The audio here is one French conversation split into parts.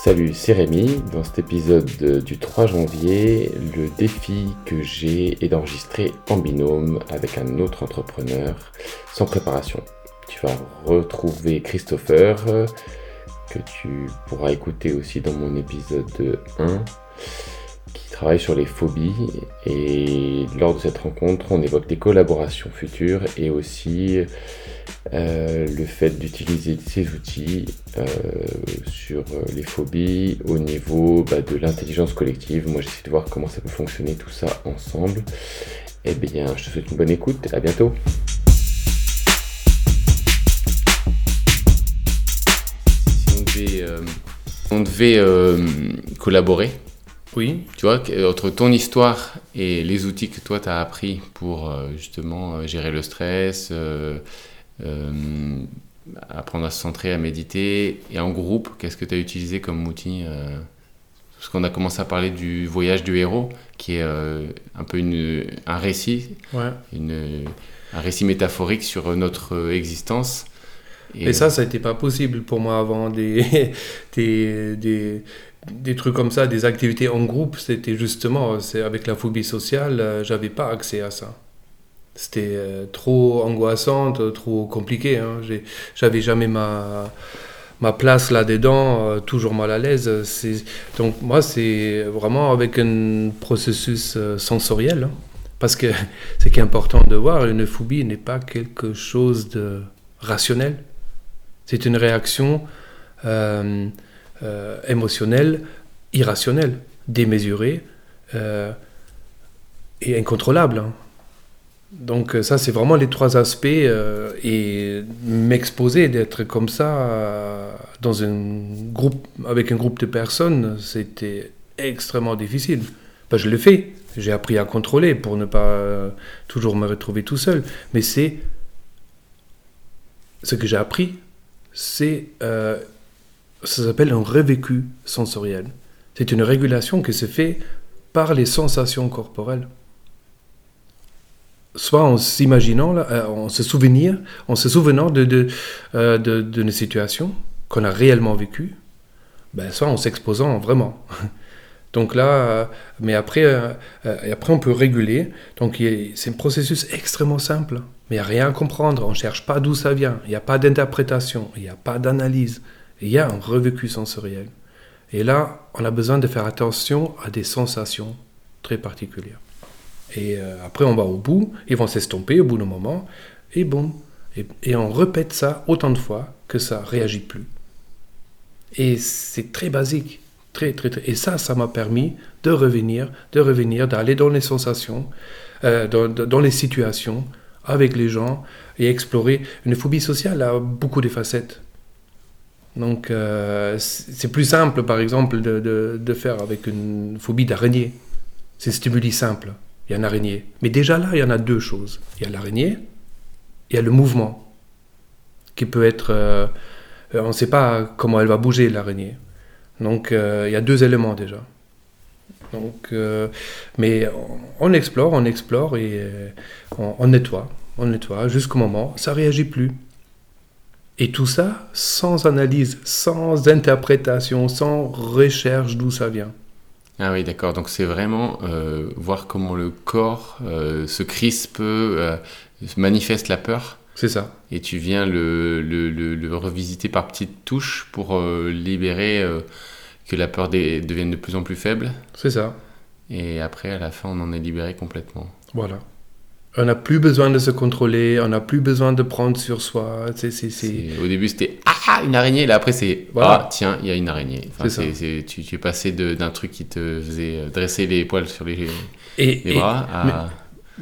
Salut, c'est Rémi. Dans cet épisode du 3 janvier, le défi que j'ai est d'enregistrer en binôme avec un autre entrepreneur sans préparation. Tu vas retrouver Christopher, que tu pourras écouter aussi dans mon épisode 1 qui travaille sur les phobies et lors de cette rencontre on évoque des collaborations futures et aussi euh, le fait d'utiliser ces outils euh, sur les phobies au niveau bah, de l'intelligence collective. Moi j'essaie de voir comment ça peut fonctionner tout ça ensemble. Eh bien je te souhaite une bonne écoute, à bientôt. Si on devait, euh, collaborer, oui. Tu vois, entre ton histoire et les outils que toi tu as appris pour justement gérer le stress, euh, apprendre à se centrer, à méditer. Et en groupe, qu'est-ce que tu as utilisé comme outil euh, Parce qu'on a commencé à parler du voyage du héros, qui est euh, un peu une, un récit, une, un récit métaphorique sur notre existence. Et, ça, ça n'était pas possible pour moi avant des, des, des, des, trucs comme ça, des activités en groupe. C'était justement, c'est avec la phobie sociale, j'avais pas accès à ça c'était euh, trop angoissant, trop compliqué. Hein. J'avais jamais ma, ma place là-dedans, euh, toujours mal à l'aise. Donc moi, c'est vraiment avec un processus euh, sensoriel. Hein. Parce que ce qui est important de voir, une phobie n'est pas quelque chose de rationnel. C'est une réaction émotionnelle, irrationnelle, démesurée et incontrôlable. Hein. Donc euh, ça, c'est vraiment les trois aspects. Euh, et m'exposer, d'être comme ça euh, dans un groupe, avec un groupe de personnes, c'était extrêmement difficile. Je l'ai fait. J'ai appris à contrôler pour ne pas toujours me retrouver tout seul. Mais c'est ce que j'ai appris, c'est ça s'appelle un revécu sensoriel. C'est une régulation qui se fait par les sensations corporelles soit en s'imaginant, euh, en se souvenir, en se souvenant de, de, euh, de, situation qu'on a réellement vécue, ben, soit en s'exposant vraiment. Donc là, euh, mais après, après on peut réguler. Donc c'est un processus extrêmement simple, mais il n'y a rien à comprendre. On ne cherche pas d'où ça vient. Il n'y a pas d'interprétation, il n'y a pas d'analyse. Il y a un revécu sensoriel. Et là, on a besoin de faire attention à des sensations très particulières. Et euh, après, on va au bout, ils vont s'estomper au bout d'un moment, et bon. Et, on répète ça autant de fois que ça réagit plus. Et c'est très basique. Très, très, très. Et ça, ça m'a permis de revenir, de revenir, d'aller dans les sensations, euh, dans, dans, les situations, avec les gens, et explorer. Une phobie sociale a beaucoup de facettes. Donc, euh, c'est plus simple, par exemple, de, faire avec une phobie d'araignée. C'est stimuli simple il y a une araignée. Mais déjà là, il y en a deux choses. Il y a l'araignée, il y a le mouvement, qui peut être... Euh, on ne sait pas comment elle va bouger, l'araignée. Donc euh, il y a deux éléments déjà. Donc, euh, mais on, explore, on explore et on, on, nettoie, on nettoie jusqu'au moment, ça réagit plus. Et tout ça sans analyse, sans interprétation, sans recherche d'où ça vient. Ah oui, d'accord. Donc c'est vraiment euh, voir comment le corps euh, se crispe, euh, manifeste la peur. C'est ça. Et tu viens le, le, le, revisiter par petites touches pour libérer que la peur devienne de plus en plus faible. C'est ça. Et après, à la fin, on en est libéré complètement. Voilà. On n'a plus besoin de se contrôler, on n'a plus besoin de prendre sur soi. Au début, c'était Ah, une araignée. Là, après, c'est Ah, tiens, il y a une araignée. tu, es passé d'un truc qui te faisait dresser les poils sur les, bras à.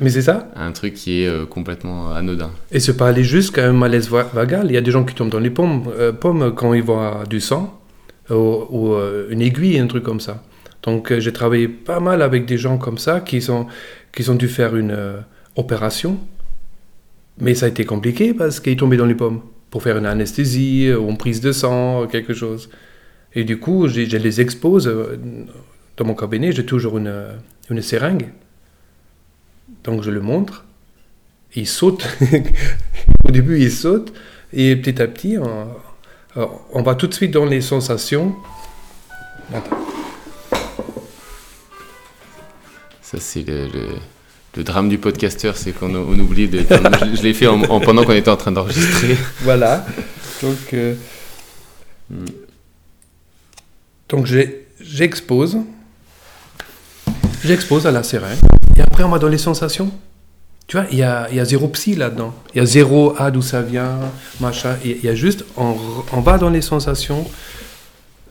Mais, c'est ça Un truc qui est euh, complètement anodin. Et c'est pas aller jusqu'à un malaise vagal. Il y a des gens qui tombent dans les pommes, euh, pommes quand ils voient du sang ou, euh, une aiguille, un truc comme ça. Donc j'ai travaillé pas mal avec des gens comme ça qui, sont, qui ont dû faire une opération. Mais ça a été compliqué parce qu'il est tombé dans les pommes pour faire une anesthésie ou une prise de sang, quelque chose. Et du coup, je, les expose euh, dans mon cabinet, j'ai toujours une, une seringue. Donc je le montre. Il saute. Au début, il saute. Et petit à petit, on, on, va tout de suite dans les sensations. Ça, c'est le, le drame du podcasteur, c'est qu'on on oublie de. je l'ai fait en, en- pendant qu'on était en train d'enregistrer. Voilà. Donc, euh, donc j'expose. J'expose à la seringue. Et après, on va dans les sensations. Tu vois, il y a, zéro psy là-dedans. Il y a zéro ah d'où ça vient, machin. Il y a juste, on, va dans les sensations.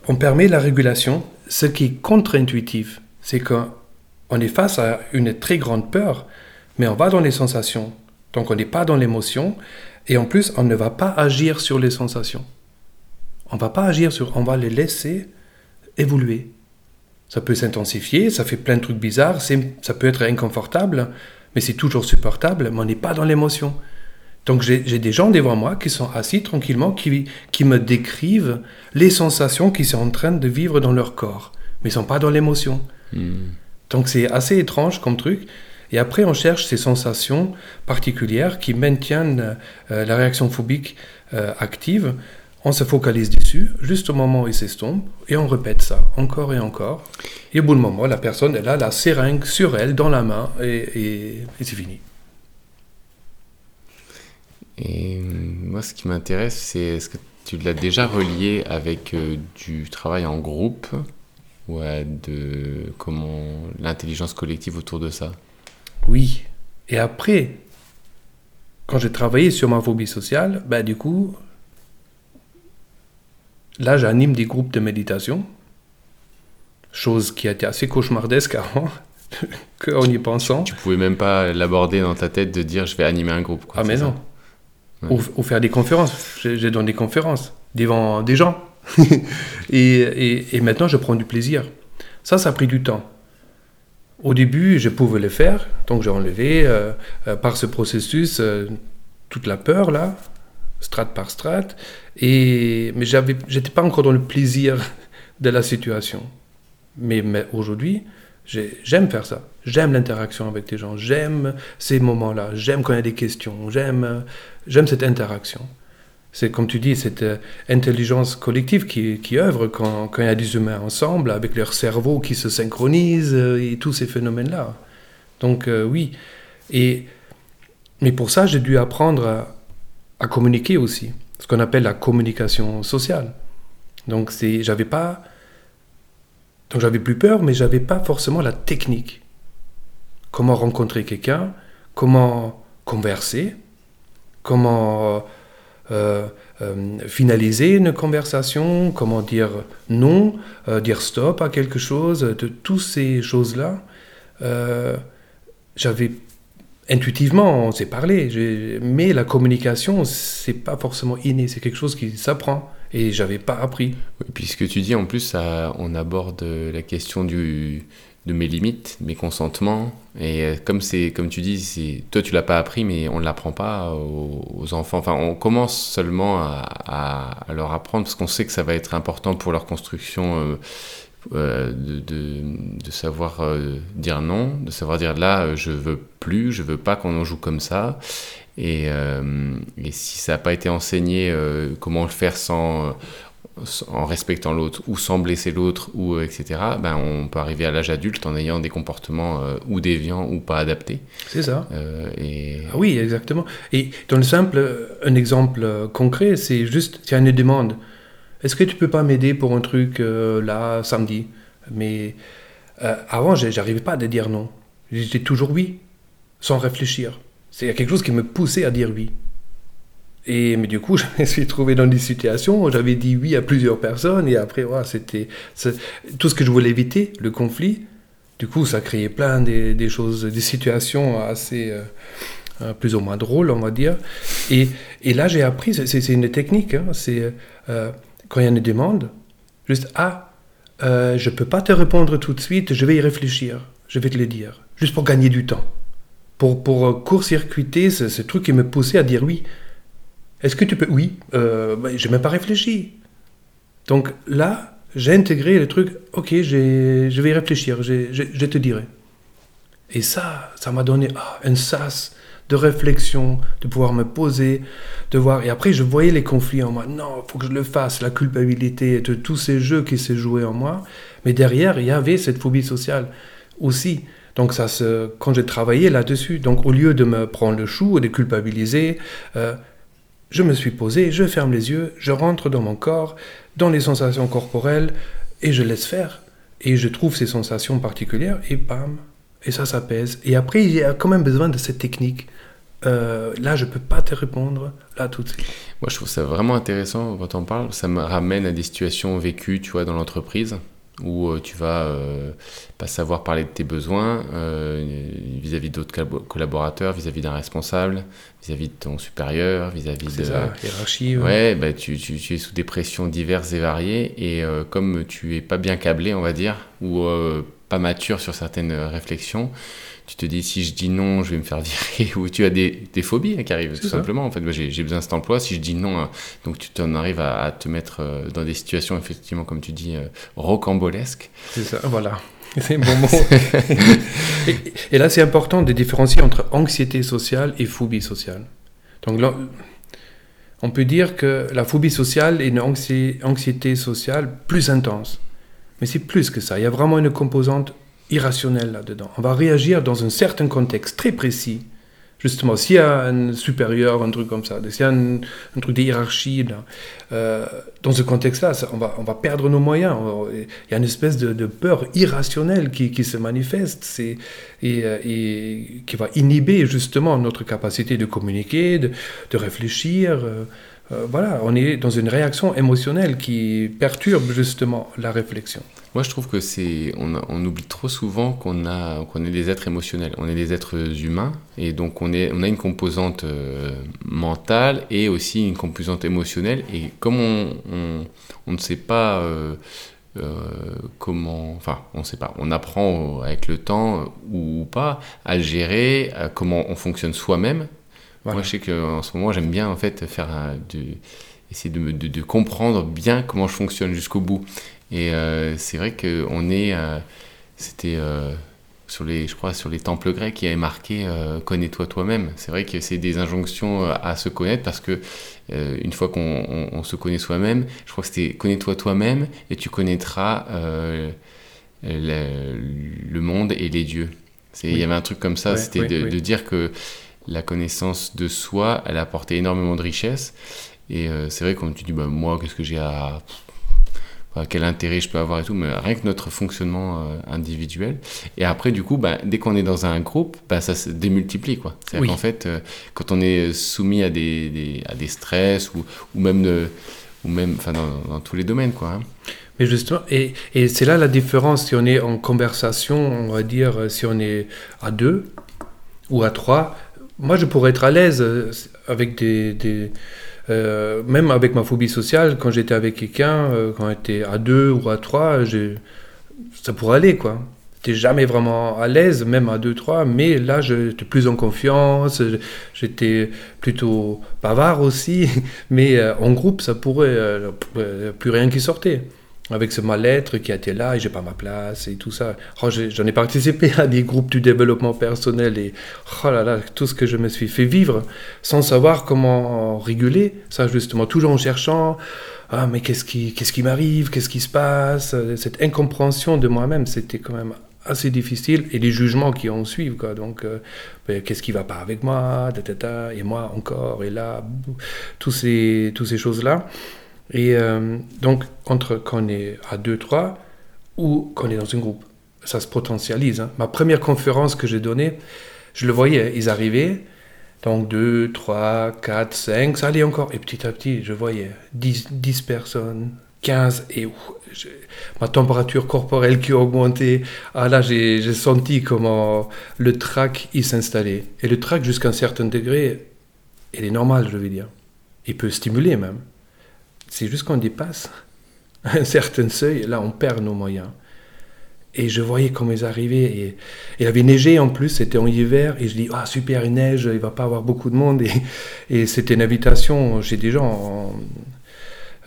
On permet la régulation. Ce qui est contre-intuitif, c'est qu'on est face à une très grande peur, mais on va dans les sensations. Donc on n'est pas dans l'émotion. Et en plus, on ne va pas agir sur les sensations. On va pas agir sur, on va les laisser évoluer. Ça peut s'intensifier, ça fait plein de trucs bizarres, ça peut être inconfortable, mais c'est toujours supportable, mais on n'est pas dans l'émotion. Donc j'ai des gens devant moi qui sont assis tranquillement, qui, qui me décrivent les sensations qu'ils sont en train de vivre dans leur corps, mais ils sont pas dans l'émotion. Hmm. Donc c'est assez étrange comme truc. Et après, on cherche ces sensations particulières qui maintiennent euh, la réaction phobique euh, active. On se focalise dessus, juste au moment où il s'estompe, et on répète ça encore et encore. Et au bout d'un moment, la personne, elle a la seringue sur elle, dans la main, et, c'est fini. Et euh, moi, ce qui m'intéresse, c'est est-ce que tu l'as déjà relié avec du travail en groupe? Ou à de comment l'intelligence collective autour de ça Oui. Et après, quand j'ai travaillé sur ma phobie sociale, ben du coup, là, j'anime des groupes de méditation, chose qui a été assez cauchemardesque avant, qu'en y pensant. Tu pouvais même pas l'aborder dans ta tête de dire je vais animer un groupe. Quoi, Ah, mais non. Ouais. Ou, ou faire des conférences. J'ai donné des conférences devant des gens. et, maintenant, je prends du plaisir. Ça, ça a pris du temps. Au début, je pouvais le faire, donc j'ai enlevé euh, euh, par ce processus euh, toute la peur là, strate par strate, et mais j'étais pas encore dans le plaisir de la situation. Mais, aujourd'hui, j'ai- j'aime faire ça. J'aime l'interaction avec les gens. J'aime ces moments-là. J'aime quand il y a des questions. J'aime cette interaction. C'est comme tu dis, cette euh, intelligence collective qui, œuvre quand, il y a des humains ensemble, avec leur cerveau qui se synchronise euh, et tous ces phénomènes-là. Donc euh, oui. Et, mais pour ça, j'ai dû apprendre à, à communiquer aussi. Ce qu'on appelle la communication sociale. Donc j'avais pas, donc j'avais plus peur, mais j'avais pas forcément la technique. Comment rencontrer quelqu'un, comment converser, comment euh, euh, finaliser une conversation, comment dire non, euh, dire stop à quelque chose, de toutes ces choses-là. j'avais intuitivement, on s'est parlé, mais la communication, c'est pas forcément inné, c'est quelque chose qui s'apprend et j'avais pas appris. Oui, tu dis, en plus, on aborde la question du, de mes limites, mes consentements. Et euh, comme, c'est, comme tu dis, toi, tu l'as pas appris, mais on ne l'apprend pas aux, enfants. Enfin, on commence seulement à, leur apprendre parce qu'on sait que ça va être important pour leur construction euh, euh, de, savoir dire non, de savoir dire là, je veux plus, je veux pas qu'on en joue comme ça. Et, et si ça n'a pas été enseigné, comment le faire sans, en respectant l'autre ou sans blesser l'autre ou euh, etc. Ben on peut arriver à l'âge adulte en ayant des comportements euh, ou déviants ou pas adaptés. C'est ça. Euh, et Ah oui, exactement. Et dans le simple, un exemple concret, c'est juste, il y a une demande. Est-ce que tu peux pas m'aider pour un truc là, samedi? Mais avant, j'arrivais pas à dire non. J'étais toujours oui, sans réfléchir. C'est quelque chose qui me poussait à dire oui. Et, mais du coup, je me suis trouvé dans des situations où j'avais dit oui à plusieurs personnes et après, ouais, c'était tout ce que je voulais éviter, le conflit. Du coup, ça créait plein des, choses, des situations assez euh, plus ou moins drôles, on va dire. Et, et là, j'ai appris, c'est- une technique, hein, c'est euh, quand il y a une demande, juste ah, euh, je peux pas te répondre tout de suite, je vais y réfléchir, je vais te le dire, juste pour gagner du temps, pour, pour court-circuiter ce truc qui me poussait à dire oui. Est-ce que tu peux Oui, euh, bah, même pas réfléchi. Donc là, j'ai intégré le truc, ok, je vais y réfléchir, je, te dirai. Et ça, ça m'a donné ah, un sas de réflexion, de pouvoir me poser, de voir. Et après, je voyais les conflits en moi. Non, faut que je le fasse, la culpabilité de tous ces jeux qui se jouaient en moi. Mais derrière, il y avait cette phobie sociale aussi. Donc ça quand j'ai travaillé là-dessus, donc au lieu de me prendre le chou et de culpabiliser, euh, je me suis posé, je ferme les yeux, je rentre dans mon corps, dans les sensations corporelles, et je laisse faire. Et je trouve ces sensations particulières, et bam, et ça s'apaise. Et après, il y a quand même besoin de cette technique. Euh, là, je peux pas te répondre là tout de suite. Moi, je trouve ça vraiment intéressant quand on parle. Ça me ramène à des situations vécues, tu vois, dans l'entreprise où euh, tu vas euh, pas savoir parler de tes besoins euh, vis-à-vis d'autres collaborateurs, vis-à-vis d'un responsable, vis-à-vis de ton supérieur, vis-à-vis de la hiérarchie. Ouais, bah, tu, tu, tu, es sous des pressions diverses et variées et comme tu es pas bien câblé, on va dire, ou pas mature sur certaines réflexions, tu te dis si je dis non, je vais me faire virer, ou tu as des, des phobies hein, qui arrivent tout simplement. En fait, j'ai besoin de cet emploi. Si je dis non, hein, donc tu en arrives à, te mettre euh, dans des situations effectivement, comme tu dis, euh, rocambolesques. C'est ça, voilà. C'est un bon mot. et, là, c'est important de différencier entre anxiété sociale et phobie sociale. Donc là, on peut dire que la phobie sociale est une anxiété sociale plus intense. Mais c'est plus que ça. Il y a vraiment une composante irrationnel là-dedans. On va réagir dans un certain contexte très précis. Justement, s'il y a un supérieur, un truc comme ça, s'il y a un, truc de euh, dans ce contexte-là, on va, perdre nos moyens. Il y a une espèce de, peur irrationnelle qui, se manifeste et, euh, et, qui va inhiber justement notre capacité de communiquer, de, de réfléchir. Euh, euh, voilà, on est dans une réaction émotionnelle qui perturbe justement la réflexion. Moi, je trouve que c'est, on, oublie trop souvent qu'on a, qu'on est des êtres émotionnels. On est des êtres humains, et donc on est, on a une composante euh, mentale et aussi une composante émotionnelle. Et comme on, on, ne sait pas euh, comment, enfin, on ne sait pas, on apprend avec le temps ou pas à gérer, à comment on fonctionne soi-même moi, je sais qu'en ce moment, j'aime bien en fait faire essayer de, de, comprendre bien comment je fonctionne jusqu'au bout. Et euh, c'est vrai qu'on est, euh, c'était euh, sur les, je crois, sur les temples grecs qui avait marqué connais-toi toi-même. C'est vrai que c'est des injonctions à se connaître parce que une fois qu'on se connaît soi-même, je crois que c'était connais-toi toi-même et tu connaîtras le, monde et les dieux. Il y avait un truc comme ça, c'était de, de, dire que la connaissance de soi, elle a apporté énormément de richesse. Et euh, c'est vrai, quand tu dis, bah, moi, qu'est-ce que j'ai à. quel intérêt je peux avoir et tout, mais rien que notre fonctionnement euh, individuel. Et après, du coup, bah, dès qu'on est dans un groupe, bah, ça se démultiplie. Quoi. C'est-à-dire qu'en fait, euh, quand on est soumis à des, à des stress ou, ou même, de, ou même dans, dans, tous les domaines. Quoi, hein. Mais justement, et, et c'est là la différence si on est en conversation, on va dire, si on est à deux ou à trois, moi, je pourrais être à l'aise euh, avec des. Euh, même avec ma phobie sociale, quand j'étais avec quelqu'un, euh, quand j'étais à deux ou à trois, ça pourrait aller, quoi. J'étais jamais vraiment à l'aise, même à deux, trois, mais là, j'étais plus en confiance, j'étais plutôt bavard aussi, mais en groupe, ça pourrait, plus rien qui sortait avec ce mal-être qui été là et j'ai pas ma place et tout ça. Oh, J'en ai, participé à des groupes du développement personnel et oh là là, tout ce que je me suis fait vivre sans savoir comment réguler ça justement, toujours en cherchant ah mais qu'est-ce qui, m'arrive, qu'est-ce qui se passe, cette incompréhension de moi-même, c'était quand même assez difficile et les jugements qui en suivent. Donc euh, ben, qu'est-ce qui va pas avec moi, et moi encore et là, toutes ces choses là. Et euh, donc, entre quand on est à 2-3 ou quand on est dans un groupe, ça se potentialise. Hein. Ma première conférence que j'ai donnée, je le voyais, ils arrivaient, donc 2, 3, 4, 5, ça allait encore. Et petit à petit, je voyais 10, 10 personnes, 15, et ma température corporelle qui augmentait. Ah là, j'ai senti comment le trac, il s'installait. Et le trac, jusqu'à un certain degré, il est normal, je veux dire. Il peut stimuler même. C'est juste qu'on dépasse un certain seuil, là on perd nos moyens. Et je voyais comment ils arrivaient. Et, il avait neigé en plus, c'était en hiver. Et je dis, ah super, il neige, il va pas avoir beaucoup de monde. Et, c'était une invitation chez des gens.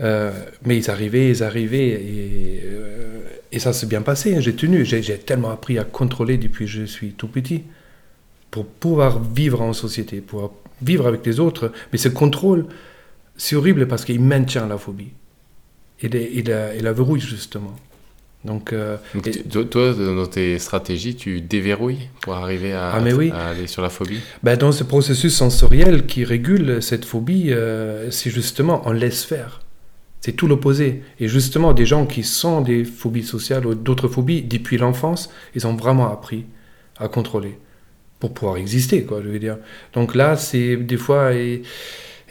Euh, mais ils arrivaient, ils arrivaient. Et, euh, ça s'est bien passé. J'ai tenu. J'ai tellement appris à contrôler depuis que je suis tout petit. pour pouvoir vivre en société, pour vivre avec les autres. Mais ce contrôle, c'est horrible parce qu'il maintient la phobie. Et, la, et la verrouille, justement. Donc, euh, toi, dans tes stratégies, tu déverrouilles pour arriver à, ah, aller sur la phobie? Ben, Dans ce processus sensoriel qui régule cette phobie, euh, c'est justement on laisse faire. C'est tout l'opposé. Et justement, des gens qui sont des phobies sociales ou d'autres phobies, depuis l'enfance, ils ont vraiment appris à contrôler pour pouvoir exister, quoi, je veux dire. Donc là, c'est des fois,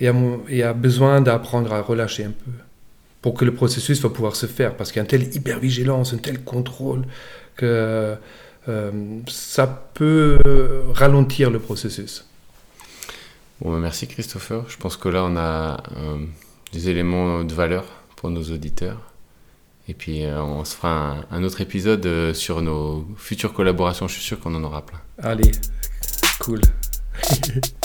y a besoin d'apprendre à relâcher un peu pour que le processus va pouvoir se faire, parce qu'il y a une telle hypervigilance, un tel contrôle, que euh, ça peut ralentir le processus. Bon, bah, merci Christopher. Je pense que là, on a euh, des éléments de valeur pour nos auditeurs. Et puis, euh, on se fera un, un autre épisode sur nos futures collaborations. Je suis sûr qu'on en aura plein. Allez, cool.